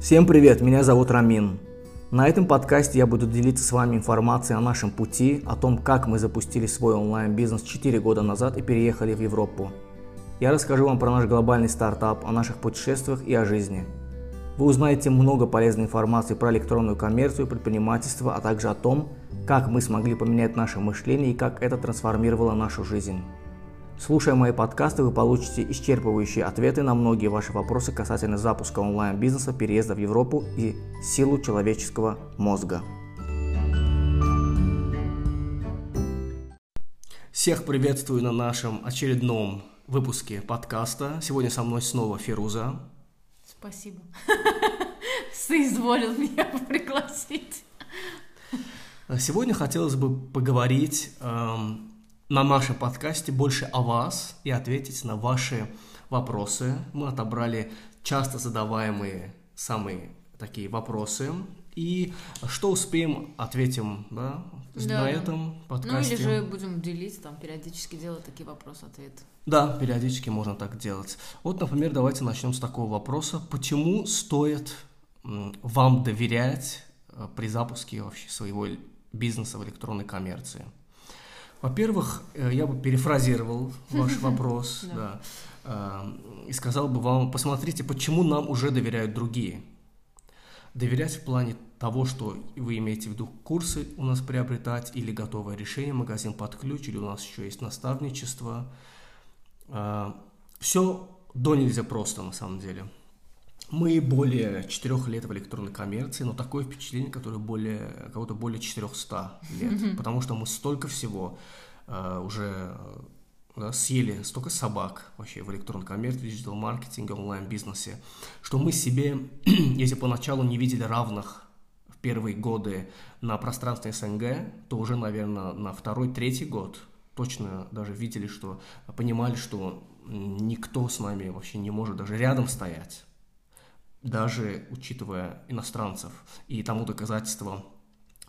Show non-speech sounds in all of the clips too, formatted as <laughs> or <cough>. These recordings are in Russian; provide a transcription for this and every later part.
Всем привет, меня зовут Рамин. На этом подкасте я буду делиться с вами информацией о нашем пути, о том, как мы запустили свой онлайн-бизнес 4 года назад и переехали в Европу. Я расскажу вам про наш глобальный стартап, о наших путешествиях и о жизни. Вы узнаете много полезной информации про электронную коммерцию, предпринимательство, а также о том, как мы смогли поменять наше мышление и как это трансформировало нашу жизнь. Слушая мои подкасты, вы получите исчерпывающие ответы на многие ваши вопросы касательно запуска онлайн-бизнеса, переезда в Европу и силу человеческого мозга. Всех приветствую на нашем очередном выпуске подкаста. Сегодня со мной снова Фируза. Спасибо. <laughs> Соизволил меня пригласить. Сегодня хотелось бы поговорить эм, на нашем подкасте больше о вас и ответить на ваши вопросы. Мы отобрали часто задаваемые самые такие вопросы. И что успеем, ответим да, да. на этом подкасте. Ну или же будем делить, там периодически делать такие вопросы-ответы. Да, периодически можно так делать. Вот, например, давайте начнем с такого вопроса. Почему стоит вам доверять э, при запуске вообще своего бизнеса в электронной коммерции? Во-первых, э, я бы перефразировал <laughs> ваш вопрос, да, и сказал бы вам, посмотрите, почему нам уже доверяют другие. Доверять в плане того, что вы имеете в виду курсы у нас приобретать или готовое решение, магазин под ключ, или у нас еще есть наставничество. А, Все до нельзя просто на самом деле. Мы более четырех лет в электронной коммерции, но такое впечатление, которое более, кого-то более 400 лет, mm-hmm. потому что мы столько всего uh, уже да, съели, столько собак вообще в электронной коммерции, диджитал-маркетинге, онлайн-бизнесе, что мы себе, <clears throat> если поначалу не видели равных в первые годы на пространстве СНГ, то уже, наверное, на второй, третий год точно даже видели, что понимали, что никто с нами вообще не может даже рядом стоять даже учитывая иностранцев. И тому доказательством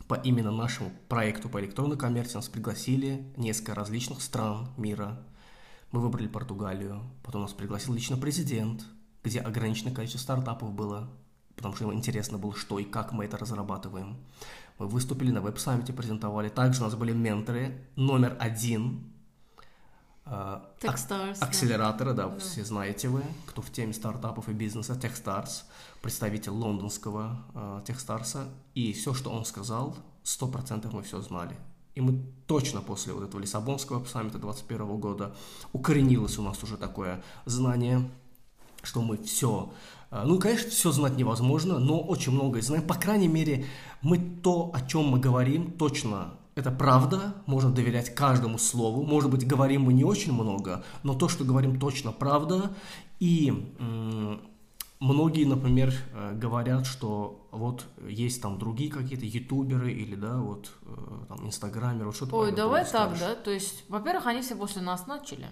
по именно нашему проекту по электронной коммерции нас пригласили несколько различных стран мира. Мы выбрали Португалию, потом нас пригласил лично президент, где ограниченное количество стартапов было, потому что ему интересно было, что и как мы это разрабатываем. Мы выступили на веб-саммите, презентовали. Также у нас были менторы номер один Techstars, акселератора, да, да, все знаете вы, кто в теме стартапов и бизнеса, Techstars, представитель лондонского uh, Techstars, и все, что он сказал, сто процентов мы все знали. И мы точно после вот этого Лиссабонского саммита 2021 года укоренилось у нас уже такое знание, что мы все, а, ну, конечно, все знать невозможно, но очень многое знаем. По крайней мере, мы то, о чем мы говорим, точно это правда, можно доверять каждому слову. Может быть, говорим мы не очень много, но то, что говорим, точно правда. И многие, например, э, говорят, что вот есть там другие какие-то ютуберы или, да, вот э, там инстаграмеры, что-то. Ой, давай так, да? То есть, во-первых, они все после нас начали.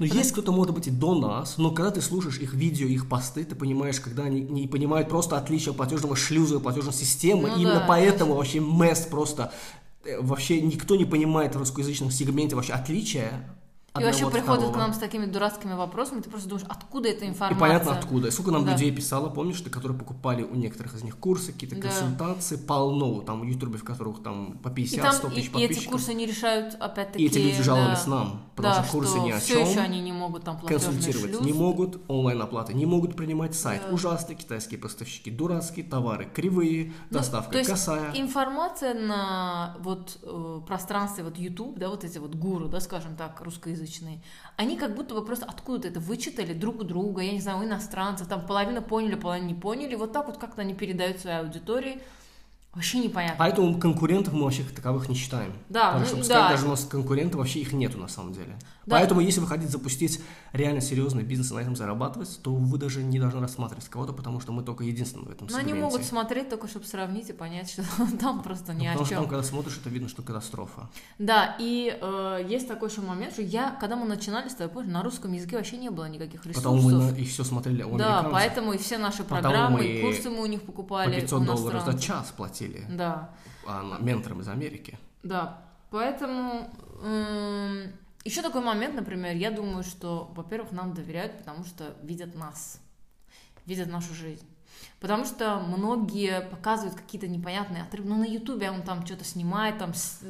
Ну, есть кто-то, может быть, и до нас, но когда ты слушаешь их видео, их посты, ты понимаешь, когда они не понимают просто отличия платежного шлюза и платежной системы, ну, именно да, поэтому вообще мест просто вообще никто не понимает в русскоязычном сегменте вообще отличия и вообще приходят к нам с такими дурацкими вопросами, ты просто думаешь, откуда эта информация? И понятно откуда. Сколько нам да. людей писало, помнишь, ты, которые покупали у некоторых из них курсы, какие-то да. консультации, полно, там у ютуберов, в которых там по 50-100 тысяч подписчиков. И эти курсы не решают, опять-таки... И эти люди жаловались да, нам, потому да, что курсы что ни о все чем. еще они не могут там Консультировать шлюз. не могут, онлайн-оплаты не могут принимать сайт. Да. Ужасные китайские поставщики, дурацкие товары, кривые, ну, доставка то есть косая. информация на вот э, пространстве вот YouTube, да, вот эти вот гуру, да, скажем так, русскоязычные, они как будто бы просто откуда-то это вычитали друг у друга, я не знаю, у иностранцев, там половина поняли, половина не поняли, вот так вот как-то они передают своей аудитории, Вообще непонятно. Поэтому конкурентов мы вообще таковых не считаем. Да, Потому ну, что, да. сказать, даже у нас конкурентов вообще их нету на самом деле. Да. Поэтому, если вы хотите запустить реально серьезный бизнес и на этом зарабатывать, то вы даже не должны рассматривать кого-то, потому что мы только единственные в этом Но они могут смотреть только, чтобы сравнить и понять, что <laughs> там просто ни ну, о потому чем. Потому что там, когда смотришь, это видно, что катастрофа. Да, и э, есть такой еще момент, что я, когда мы начинали с тобой, на русском языке вообще не было никаких ресурсов. Потому мы на, и все смотрели у Да, поэтому и все наши программы, и курсы мы у них покупали. По 500 долларов за час платили. Да. А, ментором из Америки. Да, поэтому... Эм еще такой момент, например, я думаю, что, во-первых, нам доверяют, потому что видят нас, видят нашу жизнь. Потому что многие показывают какие-то непонятные отрывки. Ну, на Ютубе он там что-то снимает, там с...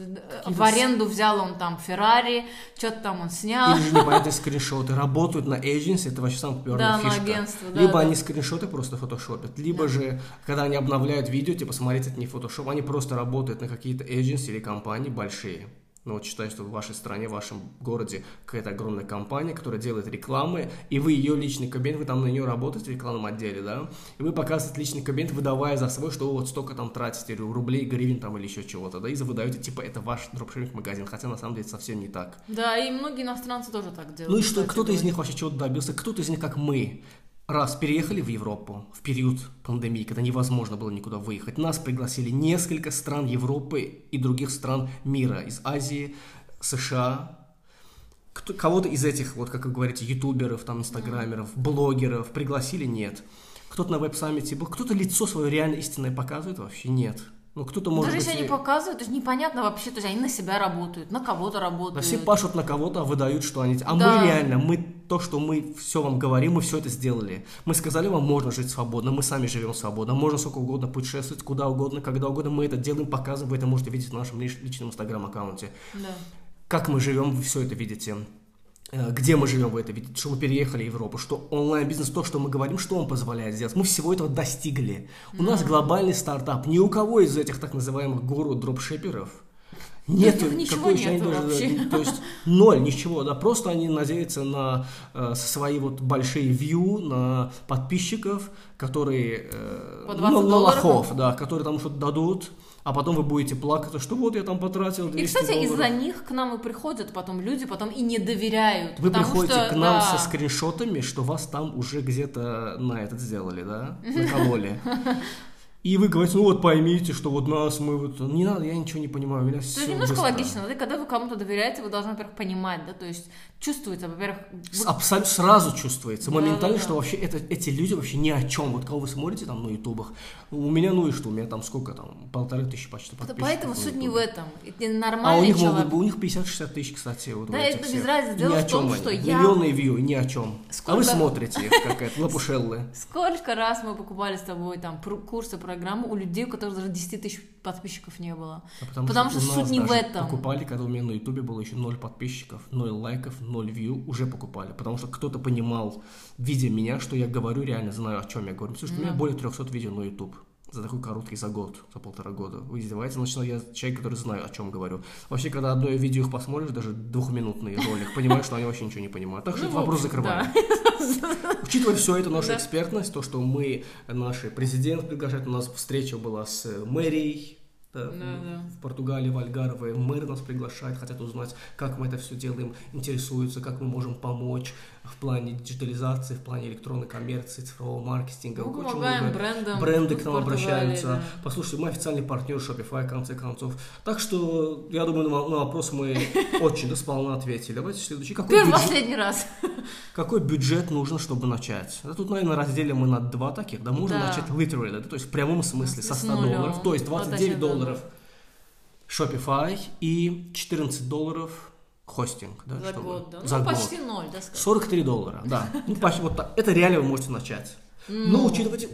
в аренду взял он там Феррари, что-то там он снял. Или же непонятные скриншоты. Работают на agency, это вообще самая популярная Да, на фишка. агентство, да, либо да. они скриншоты просто фотошопят, либо же, когда они обновляют видео, типа, смотрите, это не фотошоп, они просто работают на какие-то agency или компании большие. Ну, вот считай, что в вашей стране, в вашем городе какая-то огромная компания, которая делает рекламы, и вы ее личный кабинет, вы там на нее работаете в рекламном отделе, да, и вы показываете личный кабинет, выдавая за свой, что вы вот столько там тратите, рублей, гривен там или еще чего-то, да, и выдаете, типа, это ваш дропшиппинг-магазин, хотя на самом деле совсем не так. Да, и многие иностранцы тоже так делают. Ну и что, кто-то из них вообще чего-то добился, кто-то из них, как мы, раз переехали в Европу в период пандемии, когда невозможно было никуда выехать, нас пригласили несколько стран Европы и других стран мира, из Азии, США, кого-то из этих, вот как вы говорите, ютуберов, там, инстаграмеров, блогеров пригласили, нет. Кто-то на веб-саммите был, кто-то лицо свое реально истинное показывает, вообще нет. Ну, кто-то может Даже быть... если они показывают, то есть непонятно вообще, то есть они на себя работают, на кого-то Да работают. все пашут на кого-то, а выдают, что они... А Да. мы реально, мы то, что мы все вам говорим, мы все это сделали. Мы сказали вам, можно жить свободно, мы сами живем свободно, можно сколько угодно путешествовать, куда угодно, когда угодно. Мы это делаем, показываем, вы это можете видеть в нашем лич- личном инстаграм-аккаунте. Да. Как мы живем, вы все это видите. Э, Где мы живем, вы это видите, что мы переехали в Европу, что онлайн-бизнес, то, что мы говорим, что он позволяет сделать. Мы всего этого достигли. У нас глобальный стартап. Ни у кого из этих так называемых гуру дропшиперов нет них ничего нету они даже- вообще. то есть ноль, ничего, да, просто они надеются на э, свои вот большие вью, на подписчиков, которые э, По ну, 20 на лохов, да, которые там что-то дадут, а потом вы будете плакать, что вот я там потратил 200 И, кстати, из-за них к нам и приходят потом люди, потом и не доверяют. Вы приходите что, к нам да, со скриншотами, что вас там уже где-то на этот сделали, да? Накололи. <laughs> И вы говорите, ну вот поймите, что вот нас мы вот... Не надо, я ничего не понимаю, у меня То все есть немножко логично, да, когда вы кому-то доверяете, вы должны, во-первых, понимать, да, то есть чувствуется, во-первых, вы- Абсолютно сразу чувствуется, моментально, да, да. что вообще это, эти люди вообще ни о чем. Вот кого вы смотрите там на ютубах, у меня, ну и что, у меня там сколько там, полторы тысячи почти подписчиков. поэтому суть не в этом. Это А у нормальный них человек. у них 50-60 тысяч, кстати, вот Да, это без разницы. Ни Дело в том, что я- Миллионы вью, ни о чем. А Сколько- вы смотрите как это, лапушеллы. <laughs> Сколько раз мы покупали с тобой там курсы, программы у людей, у которых даже 10 тысяч подписчиков не было. А Потому что у суть не в этом. Покупали, когда у меня на ютубе было еще 0 подписчиков, 0 лайков, 0 вью, уже покупали. Потому что кто-то понимал, видя меня, что я говорю, реально знаю, о чем я говорю. Потому что у меня Да. более 300 видео на YouTube за такой короткий, за год, за полтора года. Вы издеваетесь? Значит, я человек, который знаю, о чем говорю. Вообще, когда одно видео их посмотришь, даже двухминутный ролик, понимаешь, что они вообще ничего не понимают. Так что Ну, этот в вопрос закрываем. да. Учитывая все это, наша Да. экспертность, то, что мы, наш президент приглашает, у нас встреча была с мэрией, да, Да, да. в Португалии, в Альгарве, мэр нас приглашает, хотят узнать, как мы это все делаем, интересуются, как мы можем помочь в плане диджитализации, в плане электронной коммерции, цифрового маркетинга. Мы Очень помогаем много брендам. Бренды к нам обращаются. да. Послушайте, мы официальный партнер Shopify, в конце концов. Так что, я думаю, на, на вопрос мы <laughs> очень да, сполна ответили. Давайте следующий. Какой Первый бюджет, последний раз. Какой бюджет нужно, чтобы начать? Да, тут, наверное, разделим мы на два таких. Да, можно Да. начать literally, да, то есть в прямом смысле со С 100 нуля. долларов, то есть Вот 29 вообще, да. долларов Shopify и 14 долларов хостинг. Да, За чтобы- год, да. За Ну, год. почти ноль, да, скажем. 43 доллара, да. Ну, почти вот так. Это реально вы можете начать. Но учитывайте,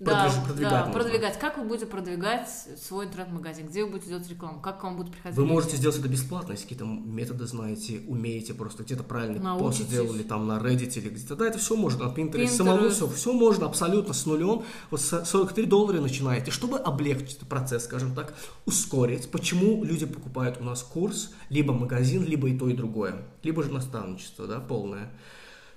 Да, продвиж- продвигать да, продвигать. Как вы будете продвигать свой интернет-магазин? Где вы будете делать рекламу? Как к вам будут приходить? Вы люди? можете сделать это бесплатно, если какие-то методы знаете, умеете, просто где-то правильный пост Научитесь. сделали там на Reddit или где-то. Да, это все можно, на Pinterest, Pinterest. самому все, все можно абсолютно с нулем. Вот с 43 доллара начинаете, чтобы облегчить процесс, скажем так, ускорить. Почему люди покупают у нас курс, либо магазин, либо и то, и другое, либо же наставничество, да, полное.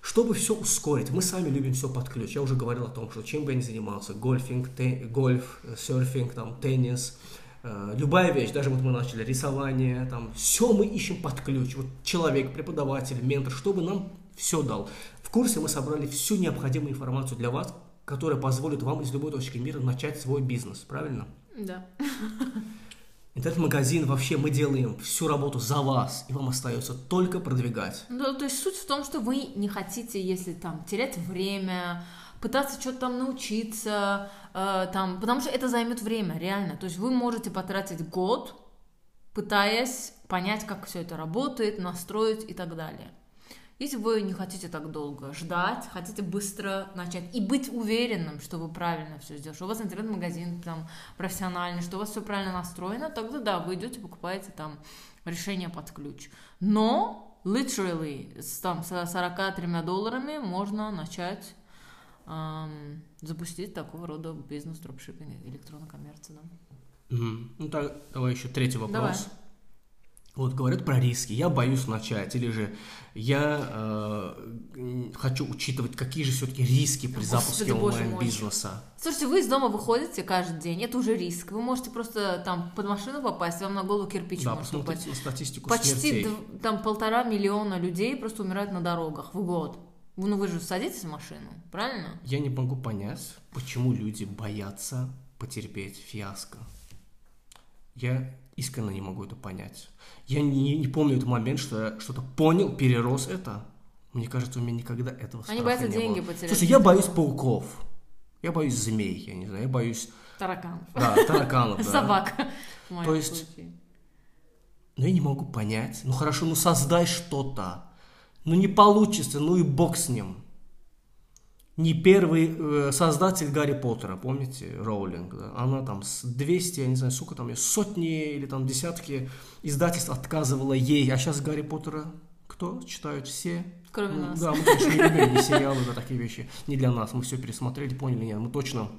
Чтобы все ускорить, мы сами любим все под ключ. Я уже говорил о том, что чем бы я ни занимался, гольфинг, те- гольф, э, серфинг, там, теннис, э, любая вещь, даже вот мы начали рисование, там, все мы ищем под ключ. Вот человек, преподаватель, ментор, чтобы нам все дал. В курсе мы собрали всю необходимую информацию для вас, которая позволит вам из любой точки мира начать свой бизнес, правильно? Да. <laughs> Интернет-магазин вообще мы делаем всю работу за вас, и вам остается только продвигать. Ну, то есть суть в том, что вы не хотите, если там терять время, пытаться что-то там научиться, э, там, потому что это займет время, реально. То есть вы можете потратить год, пытаясь понять, как все это работает, настроить и так далее. Если вы не хотите так долго ждать, хотите быстро начать и быть уверенным, что вы правильно все сделали, что у вас интернет-магазин там профессиональный, что у вас все правильно настроено, тогда да, вы идете, покупаете там решение под ключ. Но literally с там с 43 долларами можно начать эм, запустить такого рода бизнес дропшиппинг, электронной коммерции, да. Мгм. Ну так, давай еще третий вопрос. Давай. Вот говорят про риски. Я боюсь начать, или же я э, хочу учитывать, какие же все-таки риски при Господи, запуске онлайн-бизнеса. Слушайте, вы из дома выходите каждый день, это уже риск. Вы можете просто там под машину попасть, вам на голову кирпич Да, может упасть. статистику Почти смертей. там полтора миллиона людей просто умирают на дорогах в год. Ну вы же садитесь в машину, правильно? Я не могу понять, почему люди боятся потерпеть фиаско. Я искренне не могу это понять. Я не, не помню этот момент, что я что-то понял, перерос это. Мне кажется, у меня никогда этого страха Они боятся не деньги было. потерять. Слушай, я боюсь пауков. Я боюсь змей, я не знаю, я боюсь, Таракан. да, тараканов, да. Собак. То есть-. Но я не могу понять. Ну хорошо, ну создай что-то. Ну не получится, ну и бог с ним. Не первый э, создатель Гарри Поттера, помните, Роулинг, да? Она там с 200, я не знаю, сколько там, сотни или там десятки издательств отказывала ей. А сейчас Гарри Поттера кто читают все? Кроме Ну, нас. Да, мы, конечно, не любим ни сериалы, да, такие вещи. Не для нас. Мы все пересмотрели, поняли, нет, мы точно,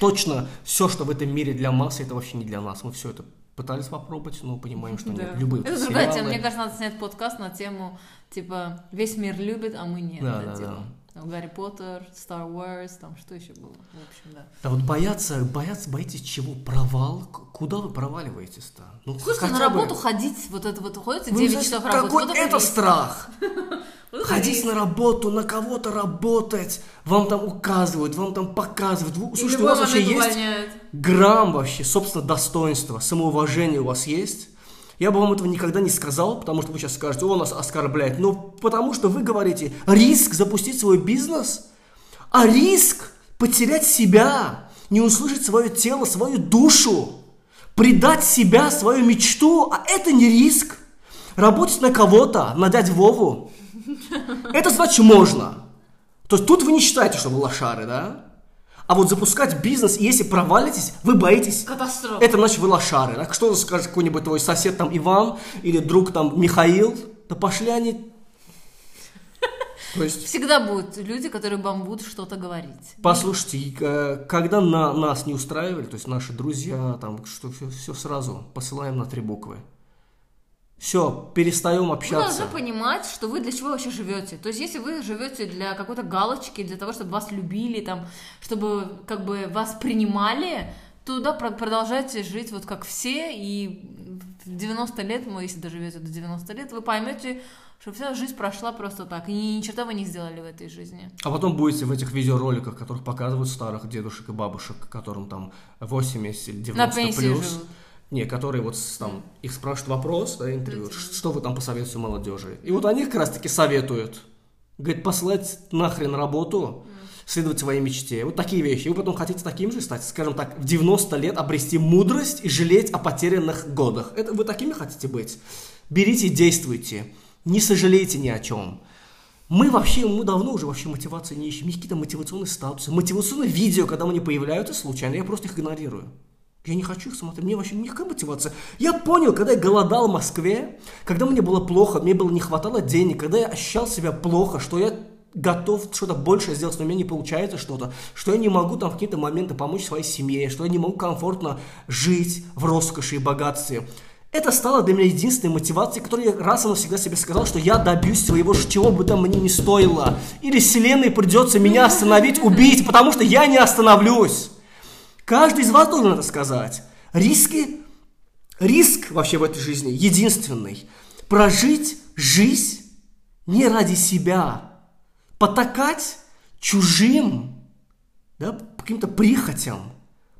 точно все, что в этом мире для массы, это вообще не для нас. Мы все это пытались попробовать, но понимаем, что нет. Да. Любые Это другая сериалы. тема. Мне кажется, надо снять подкаст на тему, типа, весь мир любит, а мы нет. Да, да, тема. Там Гарри Поттер, Star Wars, там что еще было? В общем, да. Да вот бояться, бояться, боитесь чего? Провал? Куда вы проваливаетесь-то? Ну, Слушайте, хотя на бы- работу ходить, вот это вот уходите Вы 9 знаете, часов работы. Какой вот это страх? <laughs> Ходить на работу, на кого-то работать, вам там указывают, вам там показывают. Вы- Слушайте, у вас вообще есть грамм вообще, собственно, достоинства, самоуважения у вас есть? Я бы вам этого никогда не сказал, потому что вы сейчас скажете, он нас оскорбляет. Но потому что вы говорите, риск запустить свой бизнес, а риск потерять себя, не услышать свое тело, свою душу, предать себя, свою мечту, а это не риск. Работать на кого-то, на дядь Вову, это значит можно. То есть тут вы не считаете, что вы лошары, да? А вот запускать бизнес, и если провалитесь, вы боитесь Катастрофа. это значит вы лошары. Так что скажет какой-нибудь твой сосед там Иван или друг там Михаил? Да пошли они. То есть, Всегда будут люди, которые вам будут что-то говорить. послушайте, э, когда на нас не устраивали, то есть наши друзья, там, что все, сразу посылаем на три буквы. Все, перестаем Вы общаться. должны понимать, что вы для чего вообще живете. То есть, если вы живете для какой-то галочки, для того, чтобы вас любили, там, чтобы как бы вас принимали, то да, про- продолжайте жить вот как все, и в 90 лет, ну, если доживете до 90 лет, вы поймете, что вся жизнь прошла просто так, и ни, ни черта вы не сделали в этой жизни. А потом будете в этих видеороликах, которых показывают старых дедушек и бабушек, которым там 80 или 90 На пенсии плюс. живут. Не, которые вот там, их спрашивают вопрос, да, интервью, «Ш- что вы там посоветуете молодежи? И вот они как раз таки советуют. Говорит, послать нахрен работу, следовать своей мечте. Вот такие вещи. И вы потом хотите таким же стать, скажем так, в 90 лет обрести мудрость и жалеть о потерянных годах. Это вы такими хотите быть? Берите и действуйте. Не сожалейте ни о чем. Мы вообще, мы давно уже вообще мотивации не ищем. Какие-то мотивационные статусы, мотивационные видео, когда они появляются случайно, я просто их игнорирую. Я не хочу их смотреть, мне вообще никакая мотивация. Я понял, когда я голодал в Москве, когда мне было плохо, мне было не хватало денег, когда я ощущал себя плохо, что я готов что-то большее сделать, но у меня не получается что-то, что я не могу там в какие-то моменты помочь своей семье, что я не могу комфортно жить в роскоши и богатстве. Это стало для меня единственной мотивацией, которой я раз и навсегда себе сказал, что я добьюсь своего, чего бы там мне не стоило. Или вселенной придется меня остановить, убить, потому что я не остановлюсь. Каждый из вас должен это сказать. Риски, риск вообще в этой жизни единственный. Прожить жизнь не ради себя. Потакать чужим, да, каким-то прихотям.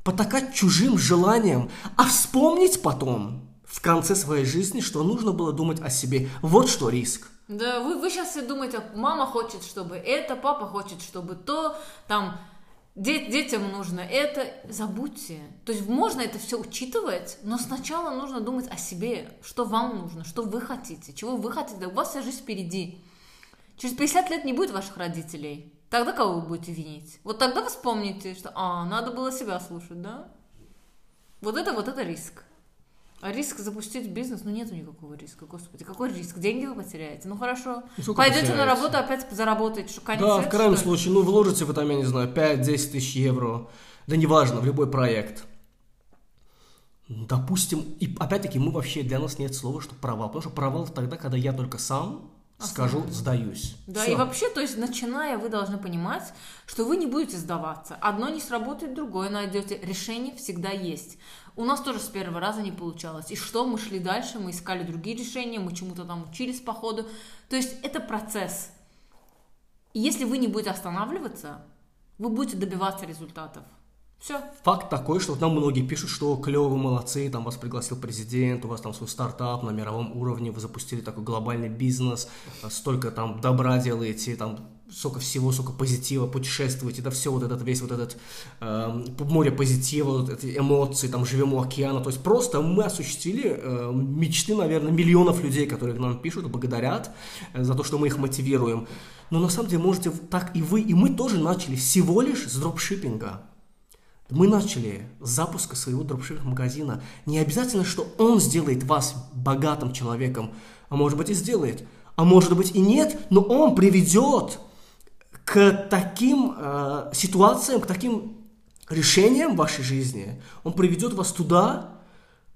Потакать чужим желаниям. А вспомнить потом, в конце своей жизни, что нужно было думать о себе. Вот что риск. Да, вы, вы сейчас все думаете, мама хочет, чтобы это, папа хочет, чтобы то, там, детям нужно это. Забудьте. То есть можно это все учитывать, но сначала нужно думать о себе, что вам нужно, что вы хотите, чего вы хотите. У вас вся жизнь впереди. Через 50 лет не будет ваших родителей. Тогда кого вы будете винить? Вот тогда вы вспомните, что, а, надо было себя слушать, да? Вот это, вот это риск. А риск запустить бизнес, ну нету никакого риска, господи, какой риск? Деньги вы потеряете? Ну хорошо, Ну, пойдете на потеряете? работу, опять заработаете, что конец Да, в света, крайнем что ли? случае, ну, вложите вы там, я не знаю, 5-10 тысяч евро, да неважно, в любой проект. Допустим, и опять-таки мы вообще, для нас нет слова, что провал, потому что провал тогда, когда я только сам скажу, сдаюсь. Да, Всё. и вообще, то есть, начиная, вы должны понимать, что вы не будете сдаваться. Одно не сработает, другое найдете. Решение всегда есть. У нас тоже с первого раза не получалось. И что, мы шли дальше, мы искали другие решения, мы чему-то там учились по ходу. То есть, это процесс. И если вы не будете останавливаться, вы будете добиваться результатов. Все. Факт такой, что вот нам многие пишут, что клево, вы молодцы, там вас пригласил президент, у вас там свой стартап на мировом уровне, вы запустили такой глобальный бизнес, а, столько там добра делаете, там сколько всего, сколько позитива, путешествуете, да все вот этот, весь вот этот э, море позитива, вот эти эмоции, там живем у океана, то есть просто мы осуществили э, мечты, наверное, миллионов людей, которые нам пишут, благодарят э, за то, что мы их мотивируем. Но на самом деле можете так и вы, и мы тоже начали всего лишь с дропшиппинга. Мы начали с запуска своего дропшиппинг-магазина. Не обязательно, что он сделает вас богатым человеком, а может быть и сделает. А может быть и нет, но он приведет к таким э, ситуациям, к таким решениям в вашей жизни. Он приведет вас туда,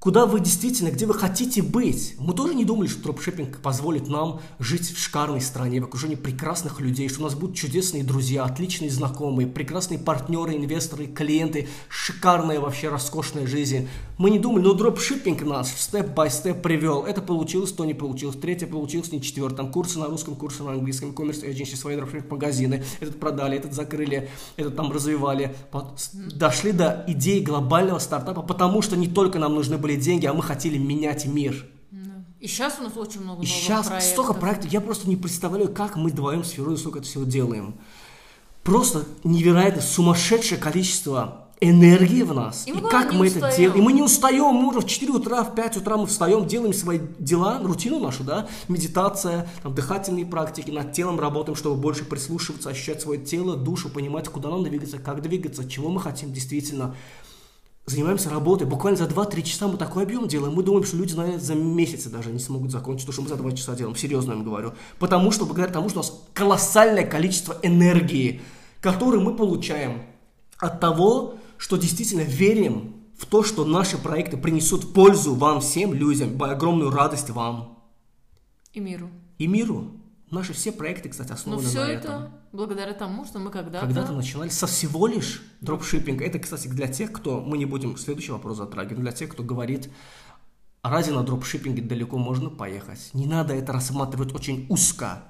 куда вы действительно, где вы хотите быть. Мы тоже не думали, что дропшиппинг позволит нам жить в шикарной стране, в окружении прекрасных людей, что у нас будут чудесные друзья, отличные знакомые, прекрасные партнеры, инвесторы, клиенты, шикарная вообще роскошная жизнь. Мы не думали, но дропшиппинг нас степ-бай-степ привел. Это получилось, то не получилось, третье получилось, не четвертое. Там курсы на русском, курсы на английском, коммерс agency, свои дропшиппинг-магазины. Этот продали, этот закрыли, этот там развивали. Дошли до идеи глобального стартапа, потому что не только нам нужны были деньги, а мы хотели менять мир. И сейчас у нас очень много И сейчас проектов. столько проектов, я просто не представляю, как мы вдвоем с Ферой столько это всего делаем. Просто невероятно сумасшедшее количество энергии в нас. И И, мы, как мы это устаем. делаем. И мы не устаем, мы уже в 4 утра, в 5 утра мы встаем, делаем свои дела, рутину нашу, да, медитация, там, дыхательные практики, над телом работаем, чтобы больше прислушиваться, ощущать свое тело, душу, понимать, куда нам двигаться, как двигаться, чего мы хотим действительно занимаемся работой. Буквально за 2-3 часа мы такой объем делаем. Мы думаем, что люди, наверное, за месяцы даже не смогут закончить то, что мы за 2 часа делаем. Серьезно им говорю. Потому что, благодаря тому, что у нас колоссальное количество энергии, которую мы получаем от того, что действительно верим в то, что наши проекты принесут пользу вам всем людям, огромную радость вам И миру. и миру. Наши все проекты, кстати, Но основаны все на это этом. благодаря тому, что мы когда-то... Когда-то начинали со всего лишь дропшиппинга. Это, кстати, для тех, кто... Мы не будем следующий вопрос затрагивать. Для тех, кто говорит, разве на дропшиппинге далеко можно поехать? Не надо это рассматривать очень узко.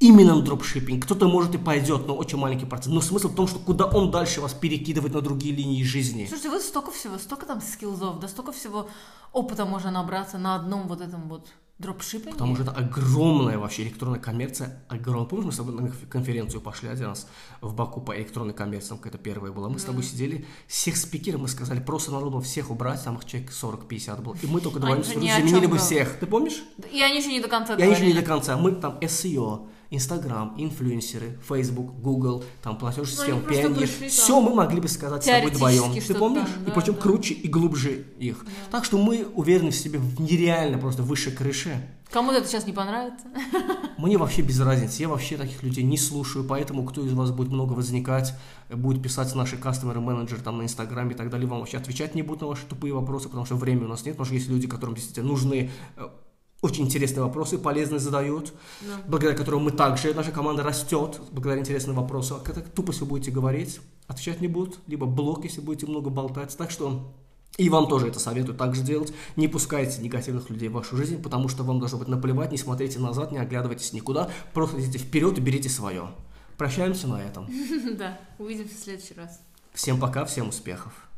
Именно на дропшиппинг. Кто-то, может, и пойдет, но очень маленький процент. Но смысл в том, что куда он дальше вас перекидывает на другие линии жизни. Слушайте, вот столько всего, столько там скиллзов, да столько всего опыта можно набраться на одном вот этом вот дропшиппинге. Потому что это огромная вообще электронная коммерция. Огромная. Помнишь, мы с тобой на конференцию пошли один раз в Баку по электронной коммерции, там какая-то первая была. Мы с тобой сидели, всех спикеров мы сказали, просто народу всех убрать, там их человек 40-50 было. И мы только Они двоим же с ни Фирузой о чем заменили бы всех. Ты помнишь? И они еще не до конца Я еще не до конца. Мы там SEO, Инстаграм, инфлюенсеры, Facebook, Google, там платеж Ну, систем, там Все мы могли бы сказать с тобой вдвоем. Ты помнишь? там, и да, причем да. круче и глубже их. Так что мы уверены в себе в нереально просто выше крыши. Кому-то это сейчас не понравится. Мне вообще без разницы, я вообще таких людей не слушаю, поэтому кто из вас будет много возникать, будет писать наши кастомеры менеджер там на инстаграме и так далее, вам вообще отвечать не будут на ваши тупые вопросы, потому что времени у нас нет, потому что есть люди, которым действительно нужны э, очень интересные вопросы, полезные задают, благодаря которым мы также, наша команда растет, благодаря интересным вопросам. Когда тупо вы будете говорить, отвечать не будут, либо блок, если будете много болтать. Так что и вам тоже это советую так же делать. Не пускайте негативных людей в вашу жизнь, потому что вам должно быть наплевать, не смотрите назад, не оглядывайтесь никуда, просто идите вперед и берите свое. Прощаемся на этом. <laughs> Да, увидимся в следующий раз. Всем пока, всем успехов.